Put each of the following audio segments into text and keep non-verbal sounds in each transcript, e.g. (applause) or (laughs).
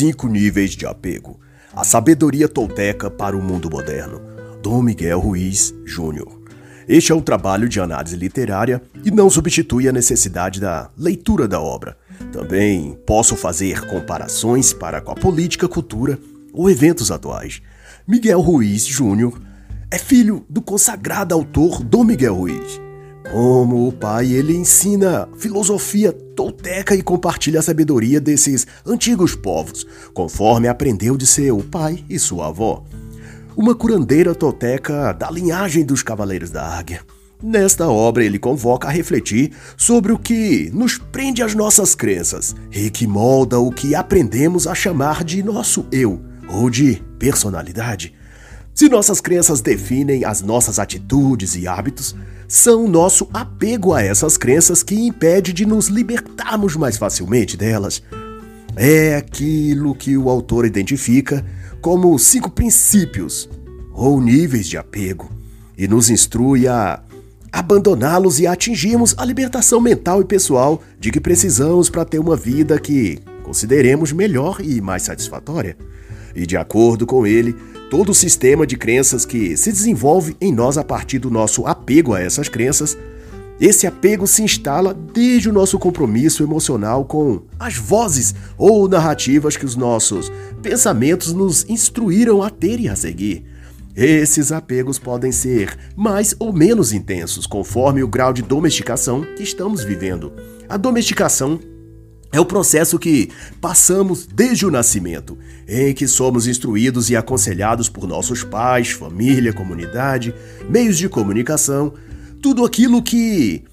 Cinco níveis de apego. A sabedoria tolteca para o mundo moderno. Dom Miguel Ruiz Júnior. Este é um trabalho de análise literária e não substitui a necessidade da leitura da obra. Também posso fazer comparações para com a política, cultura ou eventos atuais. Miguel Ruiz Júnior é filho do consagrado autor Dom Miguel Ruiz. Como o pai, ele ensina filosofia tolteca e compartilha a sabedoria desses antigos povos, conforme aprendeu de seu pai e sua avó. Uma curandeira tolteca da linhagem dos Cavaleiros da Águia. Nesta obra, ele convoca a refletir sobre o que nos prende às nossas crenças e que molda o que aprendemos a chamar de nosso eu ou de personalidade. Se nossas crenças definem as nossas atitudes e hábitos, são nosso apego a essas crenças que impede de nos libertarmos mais facilmente delas. É aquilo que o autor identifica como cinco princípios ou níveis de apego e nos instrui a abandoná-los e atingirmos a libertação mental e pessoal de que precisamos para ter uma vida que consideremos melhor e mais satisfatória. E de acordo com ele, todo o sistema de crenças que se desenvolve em nós a partir do nosso apego a essas crenças, esse apego se instala desde o nosso compromisso emocional com as vozes ou narrativas que os nossos pensamentos nos instruíram a ter e a seguir. Esses apegos podem ser mais ou menos intensos conforme o grau de domesticação que estamos vivendo. A domesticação é o processo que passamos desde o nascimento, em que somos instruídos e aconselhados por nossos pais, família, comunidade, meios de comunicação, tudo aquilo que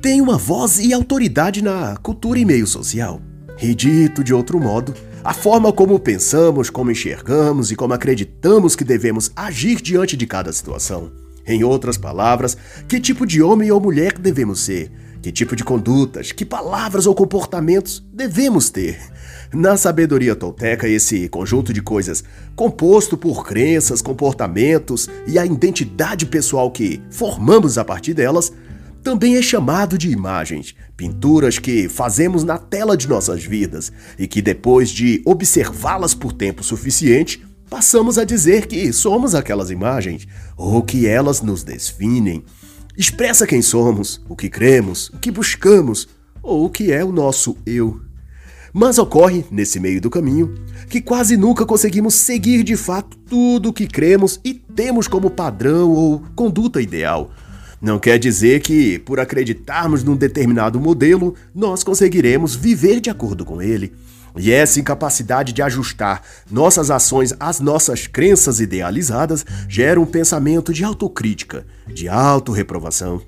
tem uma voz e autoridade na cultura e meio social. E dito de outro modo, a forma como pensamos, como enxergamos e como acreditamos que devemos agir diante de cada situação. Em outras palavras, que tipo de homem ou mulher devemos ser que tipo de condutas, que palavras ou comportamentos devemos ter? Na sabedoria tolteca, esse conjunto de coisas, composto por crenças, comportamentos e a identidade pessoal que formamos a partir delas, também é chamado de imagens, pinturas que fazemos na tela de nossas vidas e que depois de observá-las por tempo suficiente, passamos a dizer que somos aquelas imagens ou que elas nos definem expressa quem somos, o que cremos, o que buscamos ou o que é o nosso eu. Mas ocorre, nesse meio do caminho, que quase nunca conseguimos seguir de fato tudo o que cremos e temos como padrão ou conduta ideal. Não quer dizer que, por acreditarmos num determinado modelo, nós conseguiremos viver de acordo com ele. E essa incapacidade de ajustar nossas ações às nossas crenças idealizadas gera um pensamento de autocrítica, de autorreprovação.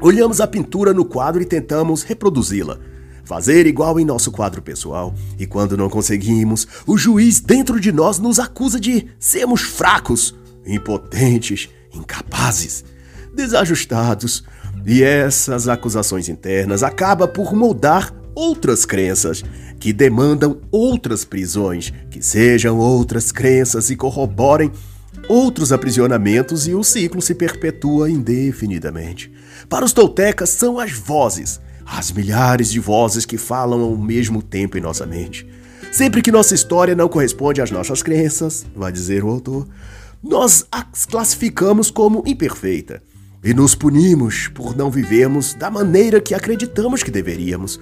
Olhamos a pintura no quadro e tentamos reproduzi-la, fazer igual em nosso quadro pessoal, e quando não conseguimos, o juiz dentro de nós nos acusa de sermos fracos, impotentes, incapazes, desajustados. E essas acusações internas acabam por moldar outras crenças que demandam outras prisões, que sejam outras crenças e corroborem outros aprisionamentos e o ciclo se perpetua indefinidamente. Para os toltecas são as vozes, as milhares de vozes que falam ao mesmo tempo em nossa mente. Sempre que nossa história não corresponde às nossas crenças, vai dizer o autor, nós as classificamos como imperfeita e nos punimos por não vivermos da maneira que acreditamos que deveríamos.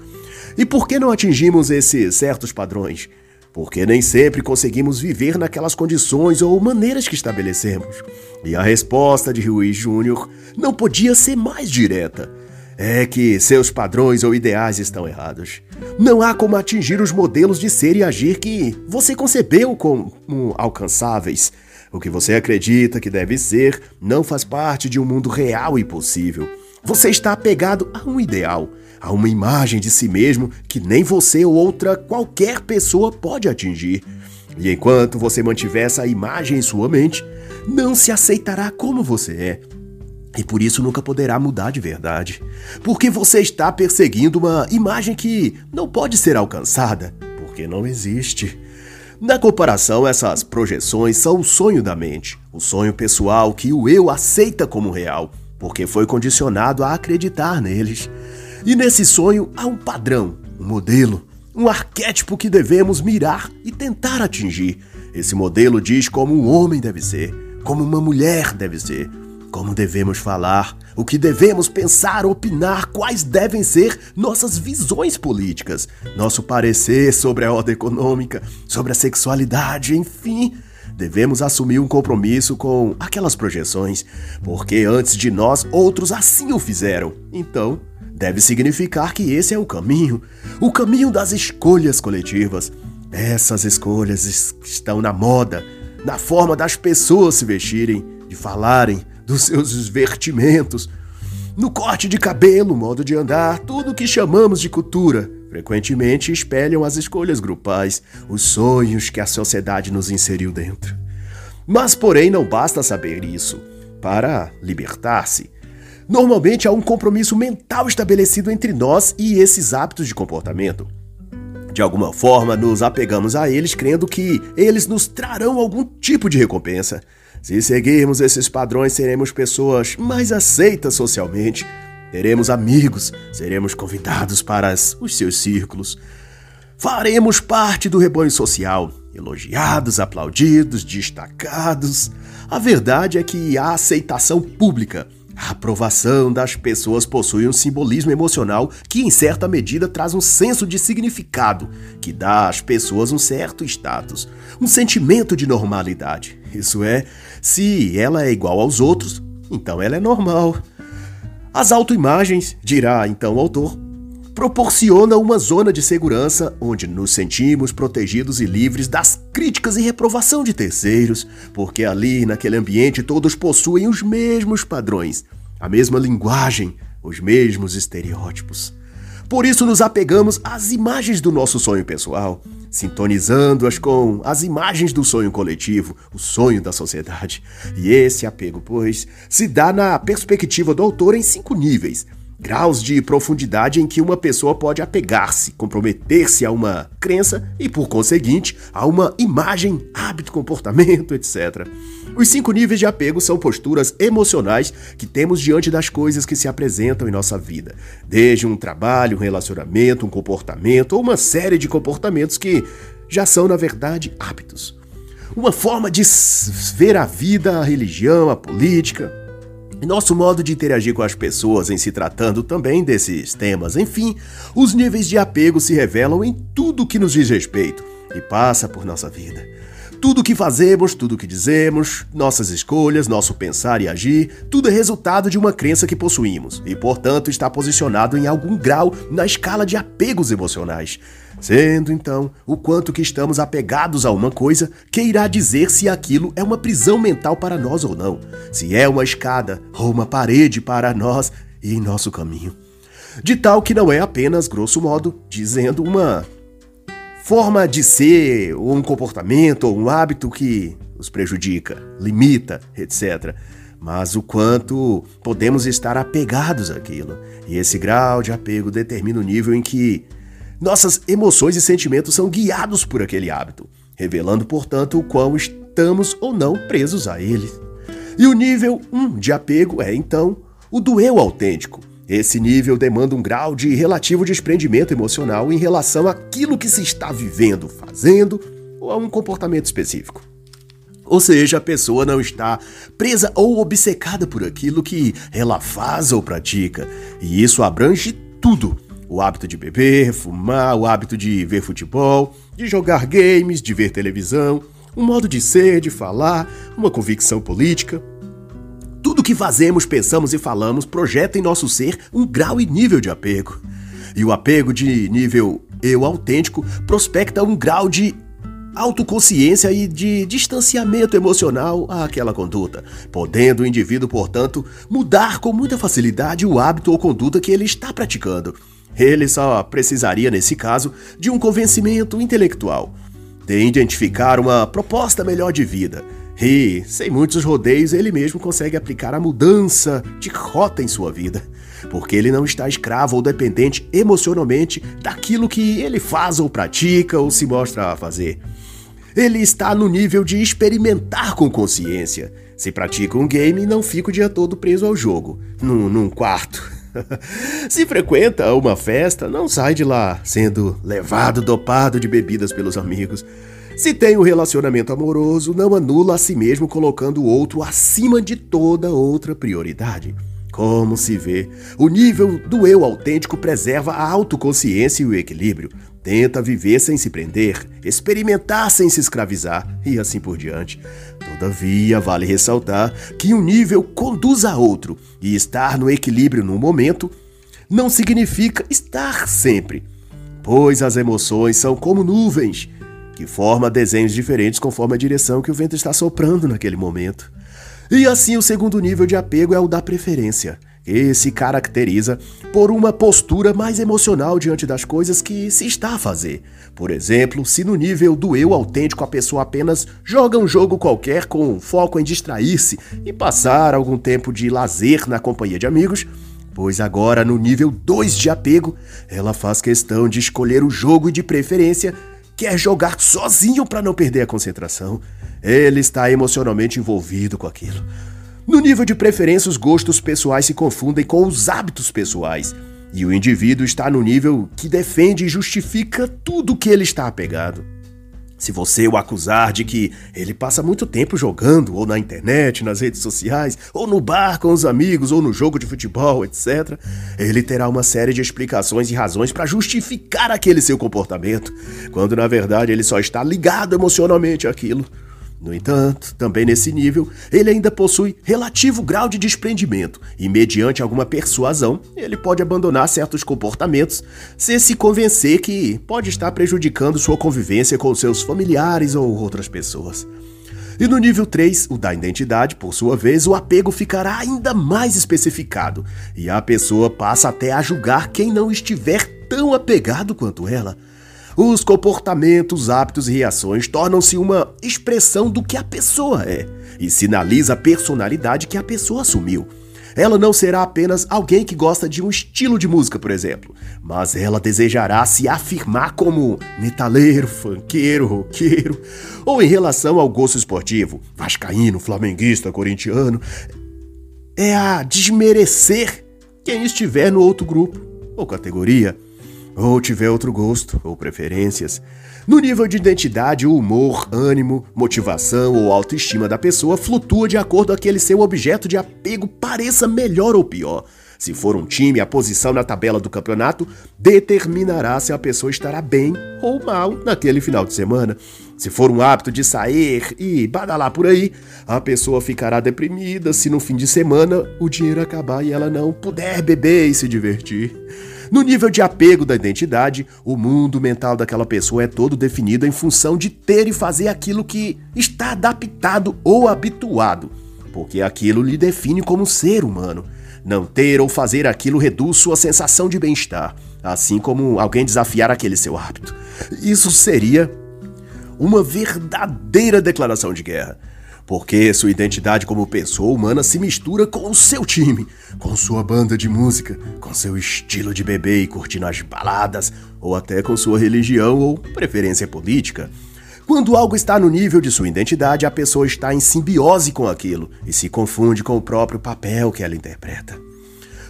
E por que não atingimos esses certos padrões? Porque nem sempre conseguimos viver naquelas condições ou maneiras que estabelecemos. E a resposta de Ruiz Júnior não podia ser mais direta. É que seus padrões ou ideais estão errados. Não há como atingir os modelos de ser e agir que você concebeu como alcançáveis. O que você acredita que deve ser não faz parte de um mundo real e possível. Você está apegado a um ideal a uma imagem de si mesmo que nem você ou outra qualquer pessoa pode atingir. E enquanto você mantiver essa imagem em sua mente, não se aceitará como você é. E por isso nunca poderá mudar de verdade. Porque você está perseguindo uma imagem que não pode ser alcançada, porque não existe. Na comparação, essas projeções são o sonho da mente, o sonho pessoal que o eu aceita como real, porque foi condicionado a acreditar neles. E nesse sonho há um padrão, um modelo, um arquétipo que devemos mirar e tentar atingir. Esse modelo diz como um homem deve ser, como uma mulher deve ser, como devemos falar, o que devemos pensar, opinar, quais devem ser nossas visões políticas, nosso parecer sobre a ordem econômica, sobre a sexualidade, enfim. Devemos assumir um compromisso com aquelas projeções, porque antes de nós outros assim o fizeram. Então, deve significar que esse é o caminho, o caminho das escolhas coletivas. Essas escolhas estão na moda, na forma das pessoas se vestirem, de falarem, dos seus vestimentos, no corte de cabelo, modo de andar, tudo o que chamamos de cultura. Frequentemente espelham as escolhas grupais, os sonhos que a sociedade nos inseriu dentro. Mas, porém, não basta saber isso para libertar-se. Normalmente há um compromisso mental estabelecido entre nós e esses hábitos de comportamento. De alguma forma, nos apegamos a eles crendo que eles nos trarão algum tipo de recompensa. Se seguirmos esses padrões, seremos pessoas mais aceitas socialmente, teremos amigos, seremos convidados para os seus círculos, faremos parte do rebanho social, elogiados, aplaudidos, destacados. A verdade é que a aceitação pública a aprovação das pessoas possui um simbolismo emocional que, em certa medida, traz um senso de significado, que dá às pessoas um certo status, um sentimento de normalidade. Isso é, se ela é igual aos outros, então ela é normal. As autoimagens, dirá então o autor, proporciona uma zona de segurança onde nos sentimos protegidos e livres das críticas e reprovação de terceiros, porque ali, naquele ambiente, todos possuem os mesmos padrões, a mesma linguagem, os mesmos estereótipos. Por isso nos apegamos às imagens do nosso sonho pessoal, sintonizando-as com as imagens do sonho coletivo, o sonho da sociedade. E esse apego, pois, se dá na perspectiva do autor em cinco níveis graus de profundidade em que uma pessoa pode apegar-se, comprometer-se a uma crença e, por conseguinte, a uma imagem, hábito, comportamento, etc. Os cinco níveis de apego são posturas emocionais que temos diante das coisas que se apresentam em nossa vida, desde um trabalho, um relacionamento, um comportamento ou uma série de comportamentos que já são, na verdade, hábitos. Uma forma de ver a vida, a religião, a política, nosso modo de interagir com as pessoas em se tratando também desses temas, enfim, os níveis de apego se revelam em tudo que nos diz respeito e passa por nossa vida. Tudo o que fazemos, tudo o que dizemos, nossas escolhas, nosso pensar e agir, tudo é resultado de uma crença que possuímos e, portanto, está posicionado em algum grau na escala de apegos emocionais. Sendo então o quanto que estamos apegados a uma coisa que irá dizer se aquilo é uma prisão mental para nós ou não, se é uma escada ou uma parede para nós e nosso caminho. De tal que não é apenas, grosso modo, dizendo uma forma de ser, ou um comportamento, ou um hábito que os prejudica, limita, etc. Mas o quanto podemos estar apegados àquilo. E esse grau de apego determina o nível em que nossas emoções e sentimentos são guiados por aquele hábito, revelando, portanto, o quão estamos ou não presos a ele. E o nível 1 um de apego é, então, o do eu autêntico, esse nível demanda um grau de relativo desprendimento emocional em relação àquilo que se está vivendo, fazendo ou a um comportamento específico. Ou seja, a pessoa não está presa ou obcecada por aquilo que ela faz ou pratica, e isso abrange tudo: o hábito de beber, fumar, o hábito de ver futebol, de jogar games, de ver televisão, um modo de ser, de falar, uma convicção política. Tudo que fazemos, pensamos e falamos projeta em nosso ser um grau e nível de apego. E o apego de nível eu autêntico prospecta um grau de autoconsciência e de distanciamento emocional àquela conduta, podendo o indivíduo, portanto, mudar com muita facilidade o hábito ou conduta que ele está praticando. Ele só precisaria, nesse caso, de um convencimento intelectual, de identificar uma proposta melhor de vida e, sem muitos rodeios, ele mesmo consegue aplicar a mudança de rota em sua vida, porque ele não está escravo ou dependente emocionalmente daquilo que ele faz ou pratica ou se mostra a fazer. Ele está no nível de experimentar com consciência. Se pratica um game, não fica o dia todo preso ao jogo, num, num quarto. (laughs) Se frequenta uma festa, não sai de lá sendo levado dopado de bebidas pelos amigos. Se tem um relacionamento amoroso, não anula a si mesmo colocando o outro acima de toda outra prioridade. Como se vê, o nível do eu autêntico preserva a autoconsciência e o equilíbrio. Tenta viver sem se prender, experimentar sem se escravizar e assim por diante. Todavia, vale ressaltar que um nível conduz a outro e estar no equilíbrio no momento não significa estar sempre, pois as emoções são como nuvens que formam desenhos diferentes conforme a direção que o vento está soprando naquele momento. E assim, o segundo nível de apego é o da preferência, que se caracteriza por uma postura mais emocional diante das coisas que se está a fazer. Por exemplo, se no nível do eu autêntico a pessoa apenas joga um jogo qualquer com foco em distrair-se e passar algum tempo de lazer na companhia de amigos, pois agora no nível 2 de apego, ela faz questão de escolher o jogo e de preferência quer jogar sozinho para não perder a concentração. Ele está emocionalmente envolvido com aquilo. No nível de preferência, os gostos pessoais se confundem com os hábitos pessoais. E o indivíduo está no nível que defende e justifica tudo que ele está apegado. Se você o acusar de que ele passa muito tempo jogando, ou na internet, nas redes sociais, ou no bar com os amigos, ou no jogo de futebol, etc., ele terá uma série de explicações e razões para justificar aquele seu comportamento, quando na verdade ele só está ligado emocionalmente àquilo. No entanto, também nesse nível, ele ainda possui relativo grau de desprendimento e, mediante alguma persuasão, ele pode abandonar certos comportamentos se se convencer que pode estar prejudicando sua convivência com seus familiares ou outras pessoas. E no nível 3, o da identidade, por sua vez, o apego ficará ainda mais especificado e a pessoa passa até a julgar quem não estiver tão apegado quanto ela. Os comportamentos, hábitos e reações tornam-se uma expressão do que a pessoa é e sinaliza a personalidade que a pessoa assumiu. Ela não será apenas alguém que gosta de um estilo de música, por exemplo, mas ela desejará se afirmar como metaleiro, funkeiro, roqueiro, ou em relação ao gosto esportivo, vascaíno, flamenguista, corintiano, é a desmerecer quem estiver no outro grupo ou categoria ou tiver outro gosto ou preferências. No nível de identidade, o humor, ânimo, motivação ou autoestima da pessoa flutua de acordo com aquele seu objeto de apego pareça melhor ou pior. Se for um time, a posição na tabela do campeonato determinará se a pessoa estará bem ou mal naquele final de semana. Se for um hábito de sair e badalar por aí, a pessoa ficará deprimida se no fim de semana o dinheiro acabar e ela não puder beber e se divertir. No nível de apego da identidade, o mundo mental daquela pessoa é todo definido em função de ter e fazer aquilo que está adaptado ou habituado, porque aquilo lhe define como ser humano. Não ter ou fazer aquilo reduz sua sensação de bem-estar, assim como alguém desafiar aquele seu hábito. Isso seria uma verdadeira declaração de guerra porque sua identidade como pessoa humana se mistura com o seu time, com sua banda de música, com seu estilo de beber e curtir nas baladas, ou até com sua religião ou preferência política. Quando algo está no nível de sua identidade, a pessoa está em simbiose com aquilo e se confunde com o próprio papel que ela interpreta.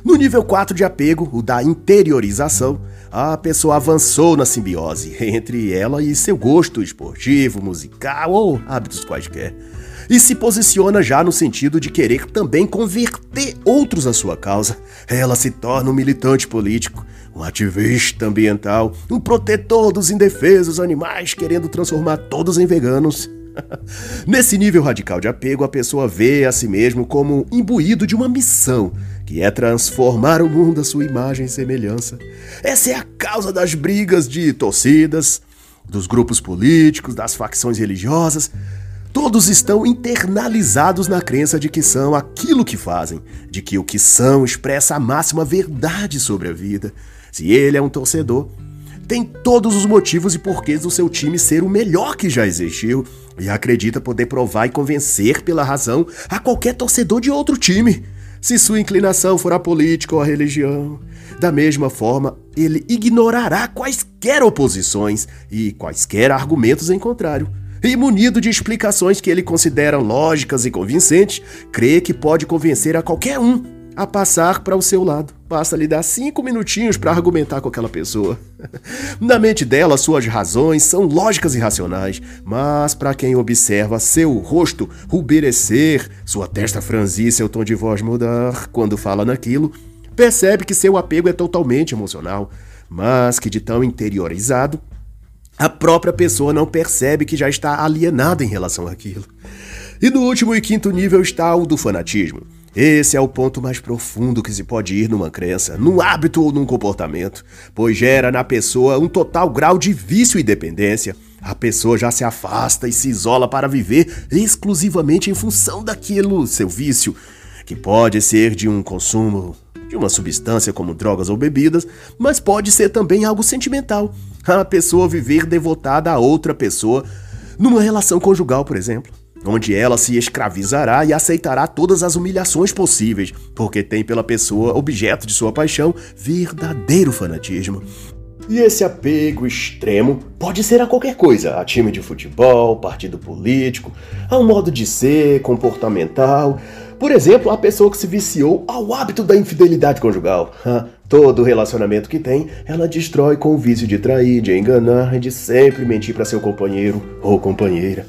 No nível 4 de apego, o da interiorização, a pessoa avançou na simbiose entre ela e seu gosto esportivo, musical ou hábitos quaisquer e se posiciona já no sentido de querer também converter outros à sua causa. Ela se torna um militante político, um ativista ambiental, um protetor dos indefesos animais, querendo transformar todos em veganos. (laughs) Nesse nível radical de apego, a pessoa vê a si mesmo como imbuído de uma missão, que é transformar o mundo à sua imagem e semelhança. Essa é a causa das brigas de torcidas, dos grupos políticos, das facções religiosas, Todos estão internalizados na crença de que são aquilo que fazem, de que o que são expressa a máxima verdade sobre a vida. Se ele é um torcedor, tem todos os motivos e porquês do seu time ser o melhor que já existiu e acredita poder provar e convencer pela razão a qualquer torcedor de outro time. Se sua inclinação for a política ou a religião, da mesma forma, ele ignorará quaisquer oposições e quaisquer argumentos em contrário e munido de explicações que ele considera lógicas e convincentes, crê que pode convencer a qualquer um a passar para o seu lado. Basta lhe dar cinco minutinhos para argumentar com aquela pessoa. (laughs) Na mente dela, suas razões são lógicas e racionais, mas para quem observa seu rosto ruberecer, sua testa franzir, seu tom de voz mudar quando fala naquilo, percebe que seu apego é totalmente emocional, mas que de tão interiorizado, a própria pessoa não percebe que já está alienada em relação àquilo. E no último e quinto nível está o do fanatismo. Esse é o ponto mais profundo que se pode ir numa crença, num hábito ou num comportamento, pois gera na pessoa um total grau de vício e dependência. A pessoa já se afasta e se isola para viver exclusivamente em função daquilo, seu vício, que pode ser de um consumo de uma substância como drogas ou bebidas, mas pode ser também algo sentimental. A pessoa viver devotada a outra pessoa numa relação conjugal, por exemplo onde ela se escravizará e aceitará todas as humilhações possíveis, porque tem pela pessoa objeto de sua paixão verdadeiro fanatismo. E esse apego extremo pode ser a qualquer coisa, a time de futebol, partido político, a um modo de ser, comportamental. Por exemplo, a pessoa que se viciou ao hábito da infidelidade conjugal. Todo relacionamento que tem, ela destrói com o vício de trair, de enganar e de sempre mentir para seu companheiro ou companheira.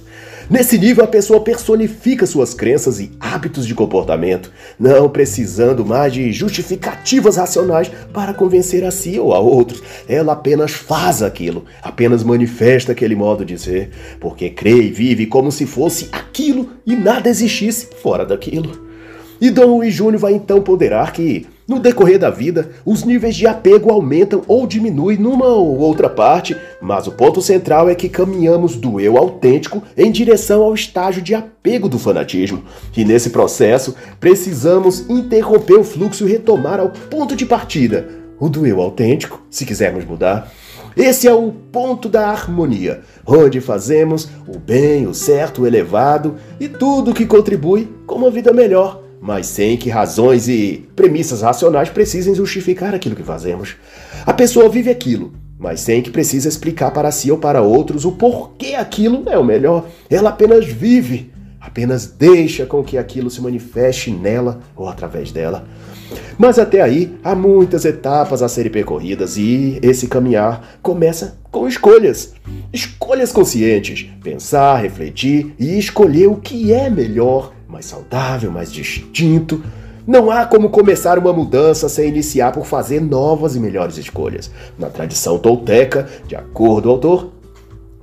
Nesse nível, a pessoa personifica suas crenças e hábitos de comportamento, não precisando mais de justificativas racionais para convencer a si ou a outros. Ela apenas faz aquilo, apenas manifesta aquele modo de ser, porque crê e vive como se fosse aquilo e nada existisse fora daquilo. E Dom Luiz Júnior vai então ponderar que no decorrer da vida, os níveis de apego aumentam ou diminuem numa ou outra parte, mas o ponto central é que caminhamos do eu autêntico em direção ao estágio de apego do fanatismo. E nesse processo, precisamos interromper o fluxo e retomar ao ponto de partida, o do eu autêntico, se quisermos mudar. Esse é o ponto da harmonia, onde fazemos o bem, o certo, o elevado e tudo que contribui com uma vida melhor mas sem que razões e premissas racionais precisem justificar aquilo que fazemos. A pessoa vive aquilo, mas sem que precise explicar para si ou para outros o porquê aquilo é o melhor. Ela apenas vive, apenas deixa com que aquilo se manifeste nela ou através dela. Mas até aí há muitas etapas a serem percorridas e esse caminhar começa com escolhas. Escolhas conscientes, pensar, refletir e escolher o que é melhor mais saudável, mais distinto. Não há como começar uma mudança sem iniciar por fazer novas e melhores escolhas. Na tradição tolteca, de acordo com o autor,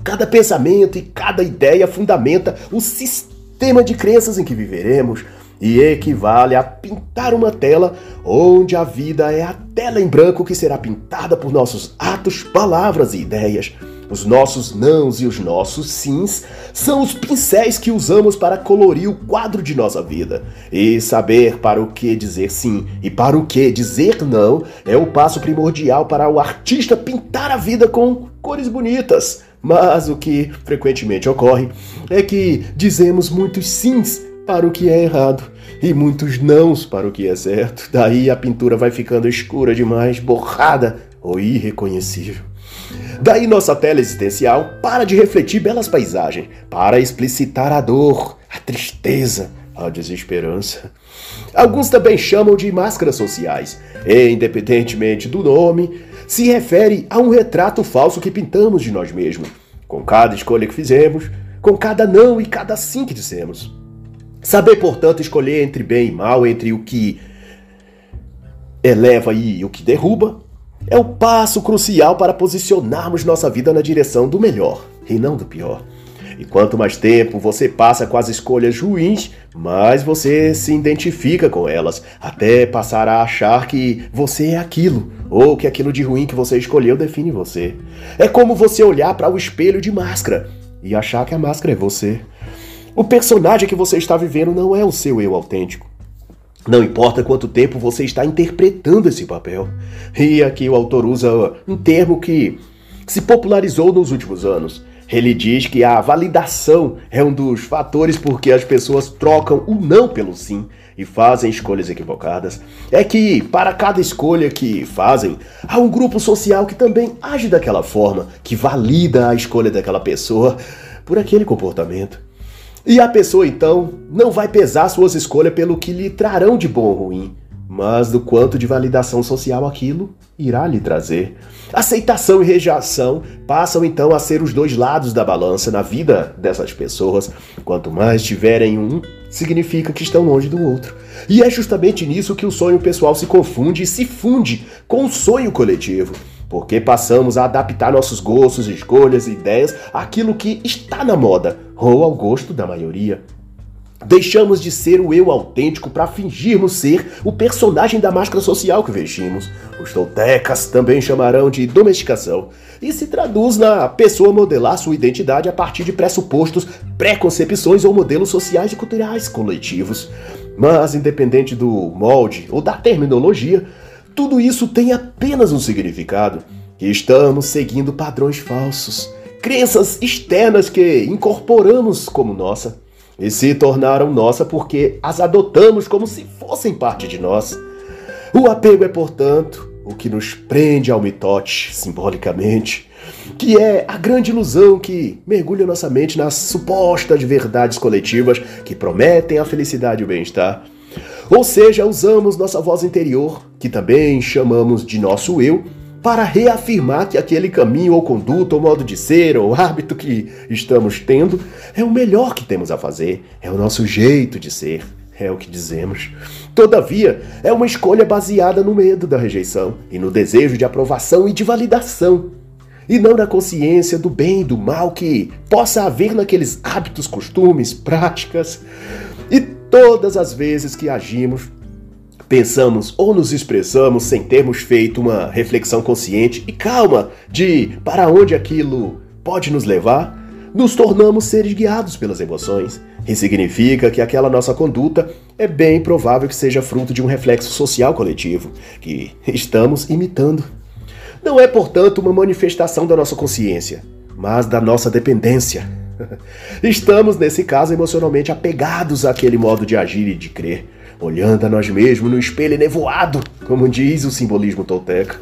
cada pensamento e cada ideia fundamenta o sistema de crenças em que viveremos e equivale a pintar uma tela onde a vida é a tela em branco que será pintada por nossos atos, palavras e ideias. Os nossos nãos e os nossos sims são os pincéis que usamos para colorir o quadro de nossa vida. E saber para o que dizer sim e para o que dizer não é o passo primordial para o artista pintar a vida com cores bonitas. Mas o que frequentemente ocorre é que dizemos muitos sims para o que é errado e muitos nãos para o que é certo. Daí a pintura vai ficando escura demais, borrada ou irreconhecível. Daí nossa tela existencial para de refletir belas paisagens, para explicitar a dor, a tristeza, a desesperança. Alguns também chamam de máscaras sociais, e, independentemente do nome, se refere a um retrato falso que pintamos de nós mesmos, com cada escolha que fizemos, com cada não e cada sim que dissemos. Saber, portanto, escolher entre bem e mal, entre o que eleva e o que derruba, é o passo crucial para posicionarmos nossa vida na direção do melhor e não do pior. E quanto mais tempo você passa com as escolhas ruins, mais você se identifica com elas, até passar a achar que você é aquilo, ou que aquilo de ruim que você escolheu define você. É como você olhar para o espelho de máscara e achar que a máscara é você. O personagem que você está vivendo não é o seu eu autêntico. Não importa quanto tempo você está interpretando esse papel. E aqui o autor usa um termo que se popularizou nos últimos anos. Ele diz que a validação é um dos fatores porque as pessoas trocam o não pelo sim e fazem escolhas equivocadas. É que, para cada escolha que fazem, há um grupo social que também age daquela forma, que valida a escolha daquela pessoa por aquele comportamento. E a pessoa então não vai pesar suas escolhas pelo que lhe trarão de bom ou ruim, mas do quanto de validação social aquilo irá lhe trazer. Aceitação e rejeição passam então a ser os dois lados da balança na vida dessas pessoas. Quanto mais tiverem um, significa que estão longe do outro. E é justamente nisso que o sonho pessoal se confunde e se funde com o sonho coletivo. Porque passamos a adaptar nossos gostos, escolhas e ideias àquilo que está na moda ou ao gosto da maioria. Deixamos de ser o eu autêntico para fingirmos ser o personagem da máscara social que vestimos. Os toltecas também chamarão de domesticação. E se traduz na pessoa modelar sua identidade a partir de pressupostos, preconcepções ou modelos sociais e culturais coletivos. Mas, independente do molde ou da terminologia, tudo isso tem apenas um significado: que estamos seguindo padrões falsos, crenças externas que incorporamos como nossa e se tornaram nossa porque as adotamos como se fossem parte de nós. O apego é, portanto, o que nos prende ao mitote, simbolicamente, que é a grande ilusão que mergulha nossa mente nas supostas verdades coletivas que prometem a felicidade e o bem-estar. Ou seja, usamos nossa voz interior, que também chamamos de nosso eu, para reafirmar que aquele caminho ou conduta ou modo de ser ou hábito que estamos tendo é o melhor que temos a fazer, é o nosso jeito de ser, é o que dizemos. Todavia, é uma escolha baseada no medo da rejeição e no desejo de aprovação e de validação, e não na consciência do bem e do mal que possa haver naqueles hábitos, costumes, práticas. Todas as vezes que agimos pensamos ou nos expressamos sem termos feito uma reflexão consciente e calma de para onde aquilo pode nos levar, nos tornamos seres guiados pelas emoções. E significa que aquela nossa conduta é bem provável que seja fruto de um reflexo social coletivo que estamos imitando. Não é, portanto, uma manifestação da nossa consciência, mas da nossa dependência. (laughs) Estamos, nesse caso, emocionalmente apegados àquele modo de agir e de crer olhando a nós mesmos no espelho nevoado, como diz o simbolismo tolteca.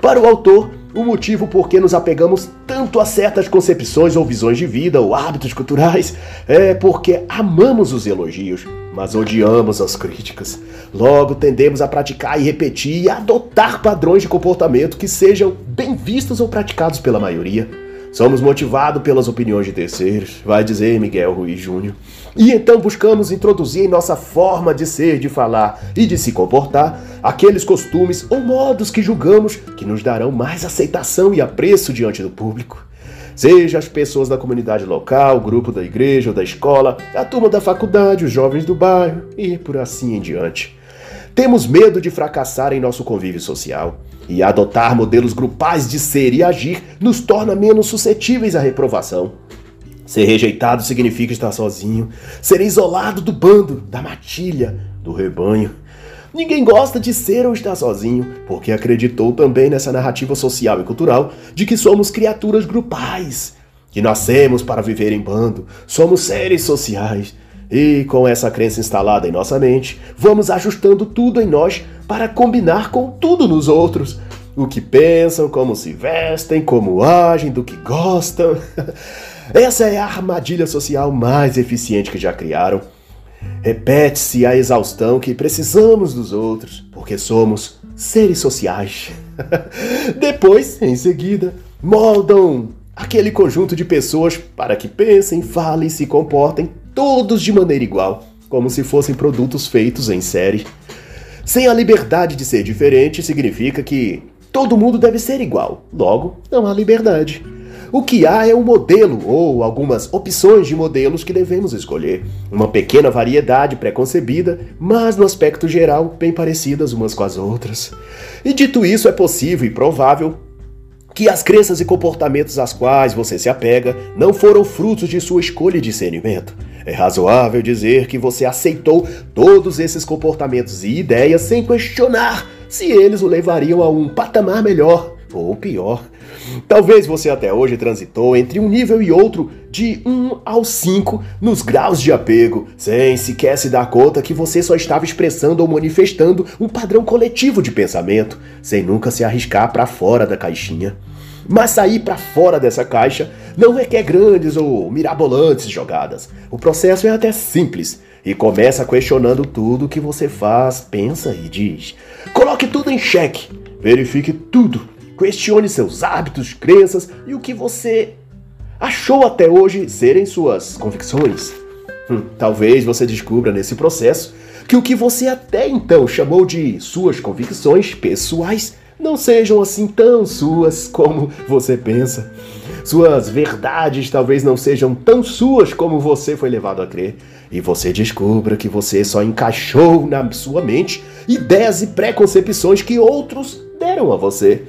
Para o autor, o motivo por que nos apegamos tanto a certas concepções ou visões de vida ou hábitos culturais é porque amamos os elogios, mas odiamos as críticas. Logo, tendemos a praticar e repetir e adotar padrões de comportamento que sejam bem vistos ou praticados pela maioria. Somos motivados pelas opiniões de terceiros, vai dizer Miguel Ruiz Júnior. E então buscamos introduzir em nossa forma de ser, de falar e de se comportar aqueles costumes ou modos que julgamos que nos darão mais aceitação e apreço diante do público. Seja as pessoas da comunidade local, o grupo da igreja ou da escola, a turma da faculdade, os jovens do bairro e por assim em diante. Temos medo de fracassar em nosso convívio social. E adotar modelos grupais de ser e agir nos torna menos suscetíveis à reprovação. Ser rejeitado significa estar sozinho, ser isolado do bando, da matilha, do rebanho. Ninguém gosta de ser ou estar sozinho, porque acreditou também nessa narrativa social e cultural de que somos criaturas grupais, que nascemos para viver em bando, somos seres sociais. E com essa crença instalada em nossa mente, vamos ajustando tudo em nós para combinar com tudo nos outros. O que pensam, como se vestem, como agem, do que gostam. (laughs) Essa é a armadilha social mais eficiente que já criaram. Repete-se a exaustão que precisamos dos outros, porque somos seres sociais. (laughs) Depois, em seguida, moldam aquele conjunto de pessoas para que pensem, falem e se comportem todos de maneira igual, como se fossem produtos feitos em série. Sem a liberdade de ser diferente significa que todo mundo deve ser igual, logo, não há liberdade. O que há é um modelo ou algumas opções de modelos que devemos escolher. Uma pequena variedade preconcebida, mas no aspecto geral bem parecidas umas com as outras. E dito isso, é possível e provável que as crenças e comportamentos às quais você se apega não foram frutos de sua escolha e discernimento. É razoável dizer que você aceitou todos esses comportamentos e ideias sem questionar se eles o levariam a um patamar melhor ou pior. Talvez você até hoje transitou entre um nível e outro de 1 ao 5 nos graus de apego, sem sequer se dar conta que você só estava expressando ou manifestando um padrão coletivo de pensamento, sem nunca se arriscar para fora da caixinha. Mas sair para fora dessa caixa não requer grandes ou mirabolantes jogadas. O processo é até simples. e começa questionando tudo que você faz, pensa e diz. Coloque tudo em xeque, verifique tudo, questione seus hábitos, crenças e o que você achou até hoje serem suas convicções. Hum, talvez você descubra nesse processo que o que você até então chamou de suas convicções pessoais não sejam assim tão suas como você pensa. Suas verdades talvez não sejam tão suas como você foi levado a crer. E você descubra que você só encaixou na sua mente ideias e preconcepções que outros deram a você.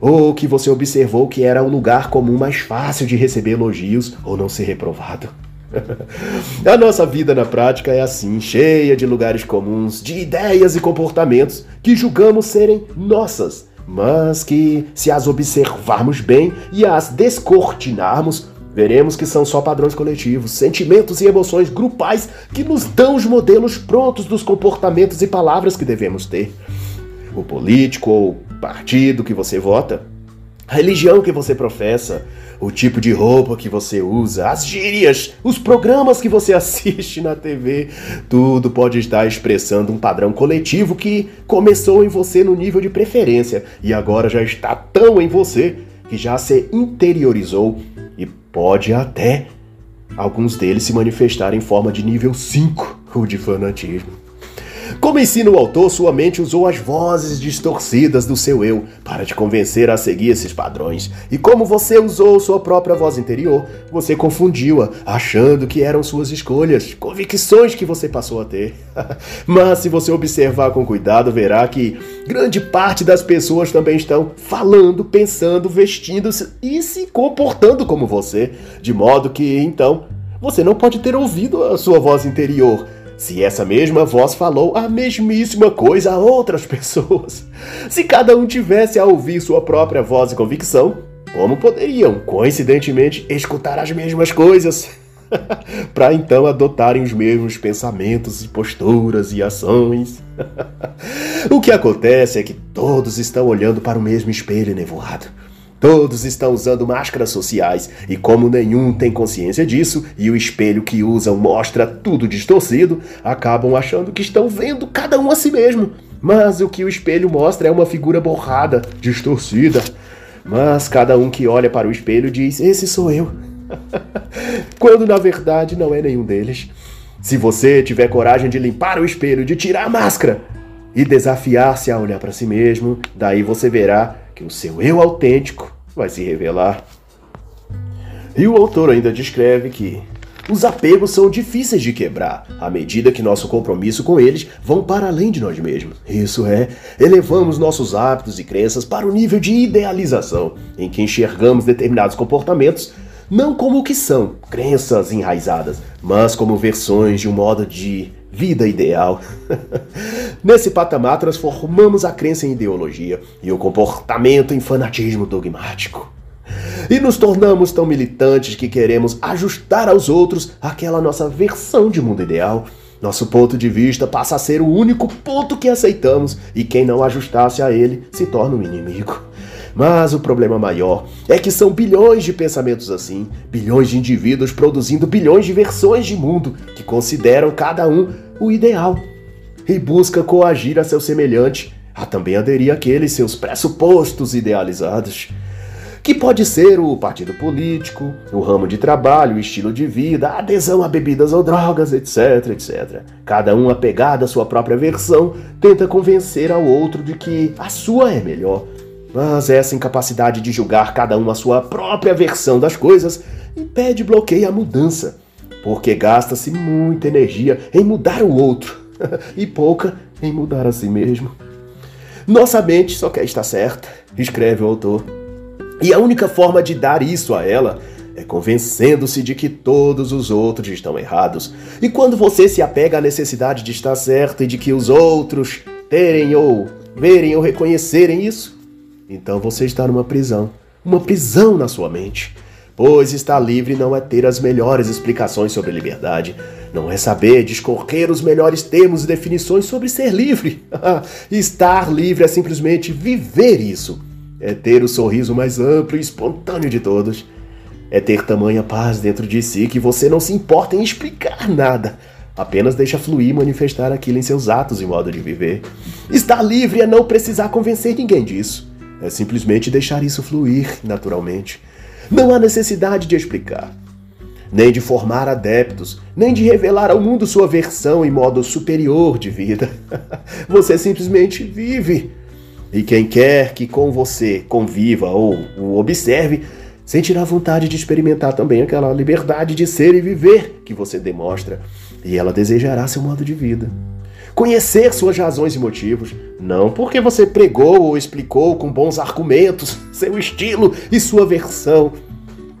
Ou que você observou que era o lugar comum mais fácil de receber elogios ou não ser reprovado. (laughs) A nossa vida na prática é assim, cheia de lugares comuns, de ideias e comportamentos que julgamos serem nossas, mas que, se as observarmos bem e as descortinarmos, veremos que são só padrões coletivos, sentimentos e emoções grupais que nos dão os modelos prontos dos comportamentos e palavras que devemos ter. O político ou partido que você vota a religião que você professa, o tipo de roupa que você usa, as gírias, os programas que você (laughs) assiste na TV, tudo pode estar expressando um padrão coletivo que começou em você no nível de preferência e agora já está tão em você que já se interiorizou e pode até alguns deles se manifestar em forma de nível 5, o de fanatismo. Como ensina o autor, sua mente usou as vozes distorcidas do seu eu para te convencer a seguir esses padrões. E como você usou sua própria voz interior, você confundiu-a, achando que eram suas escolhas, convicções que você passou a ter. (laughs) Mas se você observar com cuidado, verá que grande parte das pessoas também estão falando, pensando, vestindo-se e se comportando como você, de modo que então você não pode ter ouvido a sua voz interior se essa mesma voz falou a mesmíssima coisa a outras pessoas? (laughs) Se cada um tivesse a ouvir sua própria voz e convicção, como poderiam, coincidentemente, escutar as mesmas coisas? (laughs) para então adotarem os mesmos pensamentos, posturas e ações. (laughs) o que acontece é que todos estão olhando para o mesmo espelho nevoado Todos estão usando máscaras sociais e, como nenhum tem consciência disso e o espelho que usam mostra tudo distorcido, acabam achando que estão vendo cada um a si mesmo. Mas o que o espelho mostra é uma figura borrada, distorcida. Mas cada um que olha para o espelho diz: Esse sou eu. (laughs) Quando na verdade não é nenhum deles. Se você tiver coragem de limpar o espelho, de tirar a máscara e desafiar-se a olhar para si mesmo, daí você verá que o seu eu autêntico vai se revelar. E o autor ainda descreve que os apegos são difíceis de quebrar, à medida que nosso compromisso com eles vão para além de nós mesmos. Isso é, elevamos nossos hábitos e crenças para o nível de idealização, em que enxergamos determinados comportamentos não como o que são, crenças enraizadas, mas como versões de um modo de vida ideal. (laughs) Nesse patamar, transformamos a crença em ideologia e o comportamento em fanatismo dogmático. E nos tornamos tão militantes que queremos ajustar aos outros aquela nossa versão de mundo ideal. Nosso ponto de vista passa a ser o único ponto que aceitamos, e quem não ajustasse a ele se torna um inimigo. Mas o problema maior é que são bilhões de pensamentos assim, bilhões de indivíduos produzindo bilhões de versões de mundo que consideram cada um o ideal e busca coagir a seu semelhante a também aderir àqueles seus pressupostos idealizados, que pode ser o partido político, o ramo de trabalho, o estilo de vida, a adesão a bebidas ou drogas, etc, etc. Cada um apegado à sua própria versão tenta convencer ao outro de que a sua é melhor. Mas essa incapacidade de julgar cada um a sua própria versão das coisas impede e bloqueia a mudança, porque gasta-se muita energia em mudar o outro (laughs) e pouca em mudar a si mesmo. Nossa mente só quer estar certa, escreve o autor. E a única forma de dar isso a ela é convencendo-se de que todos os outros estão errados. E quando você se apega à necessidade de estar certo e de que os outros terem ou verem ou reconhecerem isso, então você está numa prisão. Uma prisão na sua mente. Pois estar livre não é ter as melhores explicações sobre liberdade, não é saber discorrer os melhores termos e definições sobre ser livre. (laughs) estar livre é simplesmente viver isso. É ter o sorriso mais amplo e espontâneo de todos. É ter tamanha paz dentro de si que você não se importa em explicar nada. Apenas deixa fluir e manifestar aquilo em seus atos e modo de viver. Estar livre é não precisar convencer ninguém disso. É simplesmente deixar isso fluir naturalmente. Não há necessidade de explicar, nem de formar adeptos, nem de revelar ao mundo sua versão em modo superior de vida. (laughs) Você simplesmente vive. E quem quer que com você conviva ou o observe, sentirá vontade de experimentar também aquela liberdade de ser e viver que você demonstra, e ela desejará seu modo de vida. Conhecer suas razões e motivos, não porque você pregou ou explicou com bons argumentos (laughs) seu estilo e sua versão,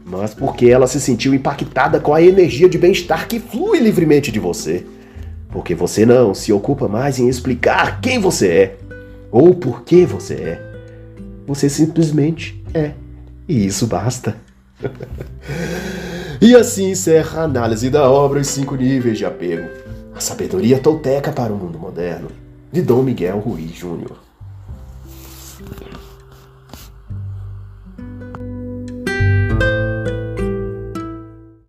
mas porque ela se sentiu impactada com a energia de bem-estar que flui livremente de você. Porque você não se ocupa mais em explicar quem você é ou por que você é. Você simplesmente é. E isso basta. (laughs) e assim encerra a análise da obra Os Cinco Níveis de Apego. A sabedoria tolteca para o mundo moderno, de Dom Miguel Ruiz Júnior.